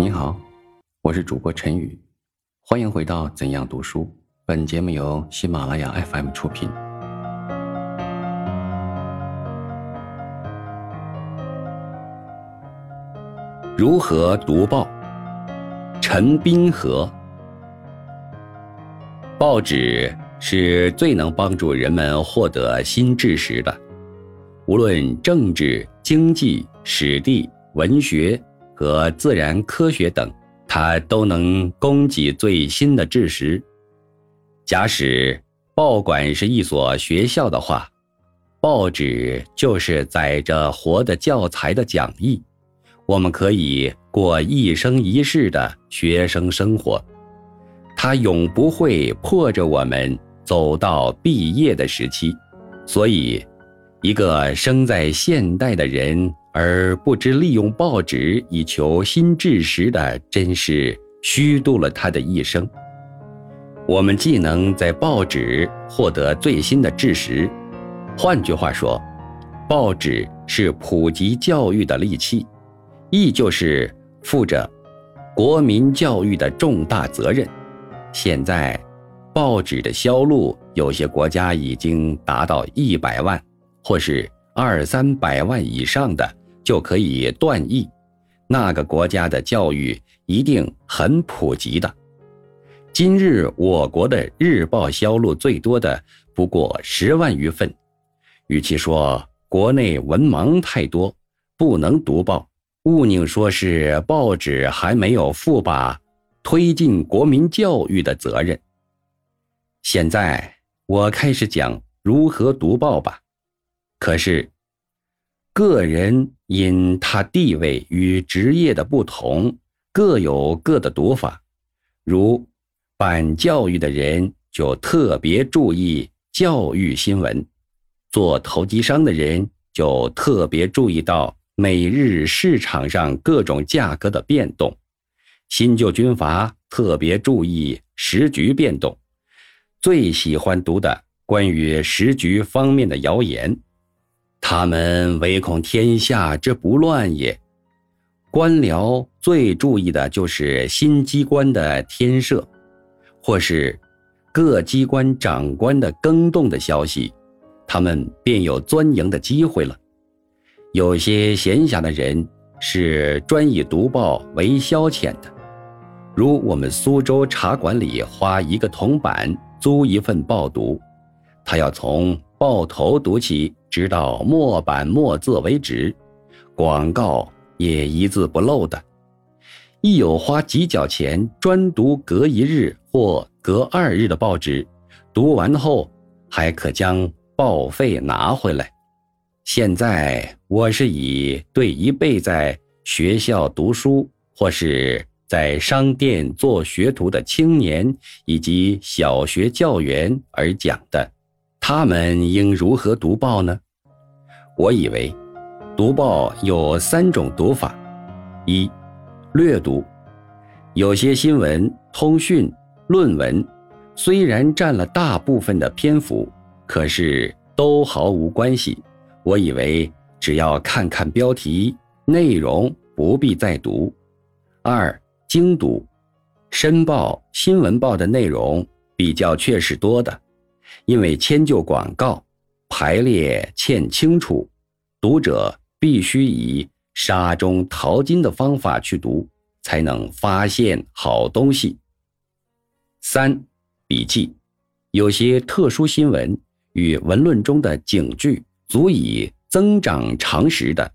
你好，我是主播陈宇，欢迎回到怎样读书。本节目由喜马拉雅 FM 出品。如何读报？陈斌和。报纸是最能帮助人们获得新知识的，无论政治、经济、史地、文学。和自然科学等，它都能供给最新的知识。假使报馆是一所学校的话，报纸就是载着活的教材的讲义，我们可以过一生一世的学生生活。它永不会迫着我们走到毕业的时期，所以，一个生在现代的人。而不知利用报纸以求新知识的，真是虚度了他的一生。我们既能在报纸获得最新的知识，换句话说，报纸是普及教育的利器，亦就是负着国民教育的重大责任。现在，报纸的销路，有些国家已经达到一百万，或是二三百万以上的。就可以断义，那个国家的教育一定很普及的。今日我国的日报销路最多的不过十万余份，与其说国内文盲太多不能读报，勿宁说是报纸还没有负把推进国民教育的责任。现在我开始讲如何读报吧，可是。个人因他地位与职业的不同，各有各的读法。如办教育的人就特别注意教育新闻，做投机商的人就特别注意到每日市场上各种价格的变动，新旧军阀特别注意时局变动，最喜欢读的关于时局方面的谣言。他们唯恐天下之不乱也。官僚最注意的就是新机关的添设，或是各机关长官的更动的消息，他们便有钻营的机会了。有些闲暇的人是专以读报为消遣的，如我们苏州茶馆里花一个铜板租一份报读，他要从报头读起。直到墨版墨字为止，广告也一字不漏的。亦有花几角钱专读隔一日或隔二日的报纸，读完后还可将报费拿回来。现在我是以对一辈在学校读书或是在商店做学徒的青年以及小学教员而讲的。他们应如何读报呢？我以为，读报有三种读法：一、略读。有些新闻、通讯、论文，虽然占了大部分的篇幅，可是都毫无关系。我以为只要看看标题，内容不必再读。二、精读。申报、新闻报的内容比较确实多的。因为迁就广告排列欠清楚，读者必须以沙中淘金的方法去读，才能发现好东西。三笔记，有些特殊新闻与文论中的警句足以增长常识的，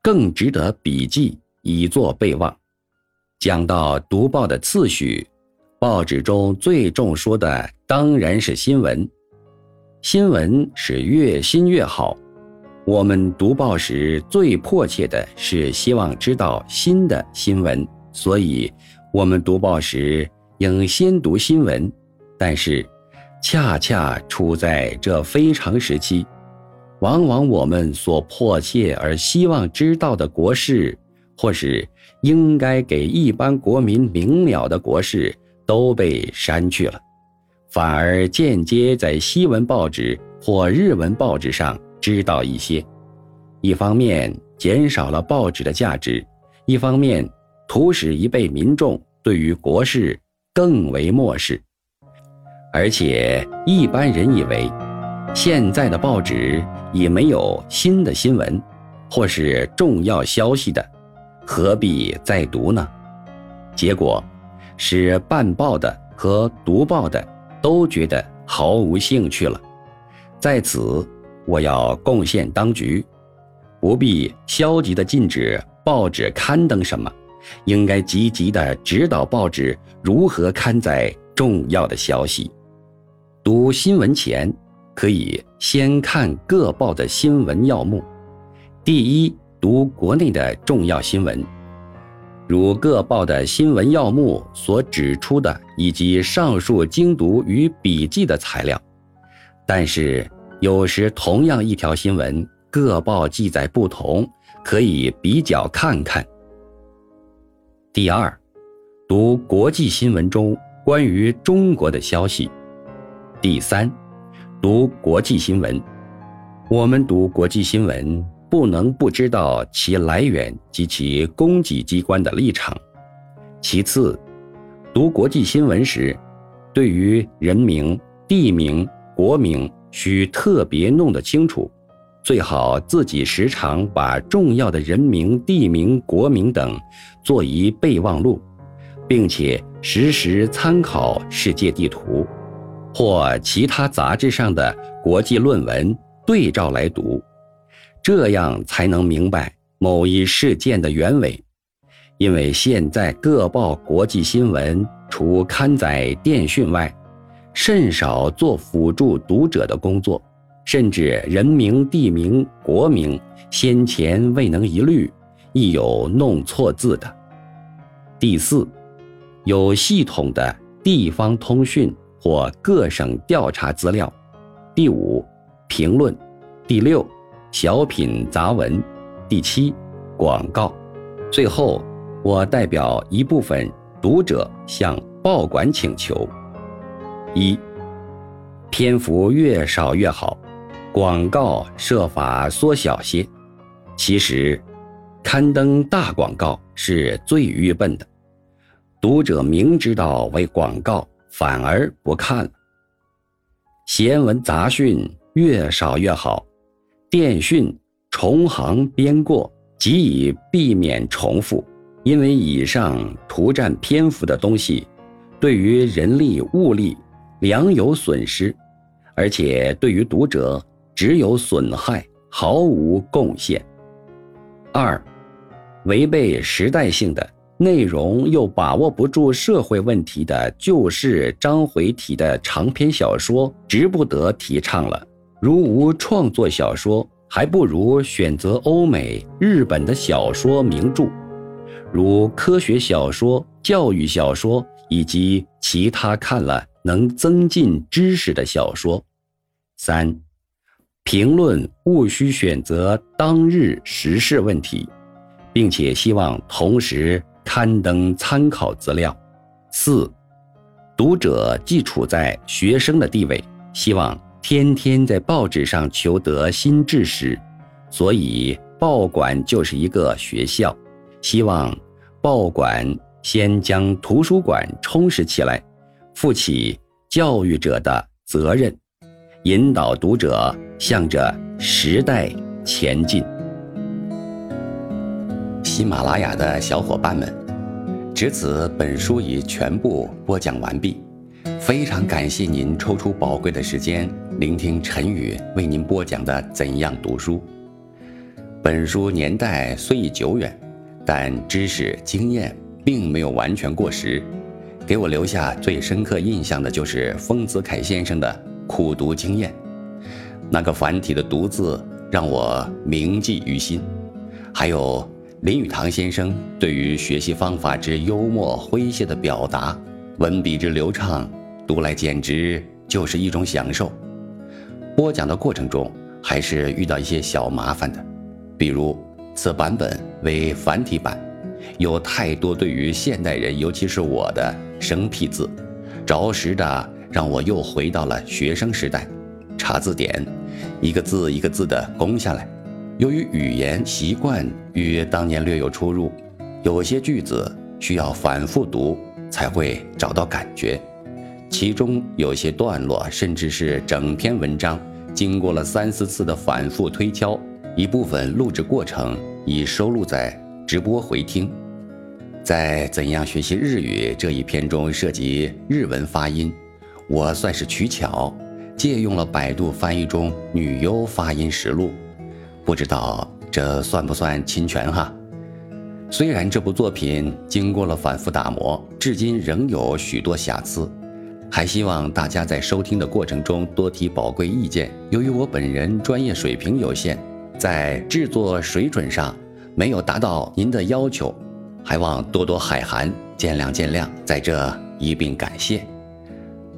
更值得笔记以作备忘。讲到读报的次序。报纸中最重说的当然是新闻，新闻是越新越好。我们读报时最迫切的是希望知道新的新闻，所以我们读报时应先读新闻。但是，恰恰处在这非常时期，往往我们所迫切而希望知道的国事，或是应该给一般国民明了的国事。都被删去了，反而间接在西文报纸或日文报纸上知道一些。一方面减少了报纸的价值，一方面图使一辈民众对于国事更为漠视。而且一般人以为，现在的报纸已没有新的新闻，或是重要消息的，何必再读呢？结果，使办报的和读报的都觉得毫无兴趣了。在此，我要贡献当局，不必消极的禁止报纸刊登什么，应该积极的指导报纸如何刊载重要的消息。读新闻前，可以先看各报的新闻要目。第一，读国内的重要新闻，如各报的新闻要目所指出的，以及上述精读与笔记的材料。但是，有时同样一条新闻，各报记载不同，可以比较看看。第二，读国际新闻中关于中国的消息。第三，读国际新闻，我们读国际新闻不能不知道其来源及其供给机关的立场。其次，读国际新闻时，对于人名、地名、国名需特别弄得清楚，最好自己时常把重要的人名、地名、国名等做一备忘录，并且时时参考世界地图。或其他杂志上的国际论文对照来读，这样才能明白某一事件的原委。因为现在各报国际新闻除刊载电讯外，甚少做辅助读者的工作，甚至人名、地名、国名先前未能一律，亦有弄错字的。第四，有系统的地方通讯。或各省调查资料，第五，评论，第六，小品杂文，第七，广告，最后，我代表一部分读者向报馆请求：一，篇幅越少越好，广告设法缩小些。其实，刊登大广告是最愚笨的，读者明知道为广告。反而不看了。闲文杂讯越少越好，电讯重行编过，即以避免重复。因为以上图占篇幅的东西，对于人力物力良有损失，而且对于读者只有损害，毫无贡献。二，违背时代性的。内容又把握不住社会问题的旧式章回体的长篇小说，值不得提倡了。如无创作小说，还不如选择欧美、日本的小说名著，如科学小说、教育小说以及其他看了能增进知识的小说。三，评论务需选择当日时事问题，并且希望同时。刊登参考资料。四，读者既处在学生的地位，希望天天在报纸上求得新知识，所以报馆就是一个学校。希望报馆先将图书馆充实起来，负起教育者的责任，引导读者向着时代前进。喜马拉雅的小伙伴们，至此本书已全部播讲完毕。非常感谢您抽出宝贵的时间聆听陈宇为您播讲的《怎样读书》。本书年代虽已久远，但知识经验并没有完全过时。给我留下最深刻印象的就是丰子恺先生的苦读经验，那个繁体的“读”字让我铭记于心，还有。林语堂先生对于学习方法之幽默诙谐的表达，文笔之流畅，读来简直就是一种享受。播讲的过程中，还是遇到一些小麻烦的，比如此版本为繁体版，有太多对于现代人，尤其是我的生僻字，着实的让我又回到了学生时代，查字典，一个字一个字的攻下来。由于语言习惯与当年略有出入，有些句子需要反复读才会找到感觉，其中有些段落甚至是整篇文章，经过了三四次的反复推敲，一部分录制过程已收录在直播回听。在怎样学习日语这一篇中涉及日文发音，我算是取巧，借用了百度翻译中女优发音实录，不知道这算不算侵权哈？虽然这部作品经过了反复打磨，至今仍有许多瑕疵，还希望大家在收听的过程中多提宝贵意见。由于我本人专业水平有限，在制作水准上没有达到您的要求。还望多多海涵，见谅见谅，在这一并感谢。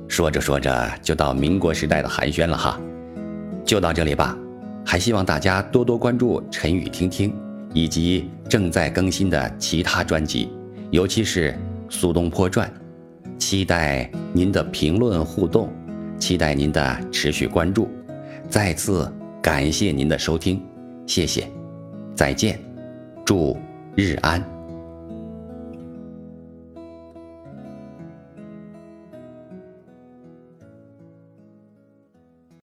说着说着就到民国时代的寒暄了哈，就到这里吧。还希望大家多多关注陈宇听听以及正在更新的其他专辑，尤其是《苏东坡传》，期待您的评论互动，期待您的持续关注。再次感谢您的收听，谢谢，再见，祝日安。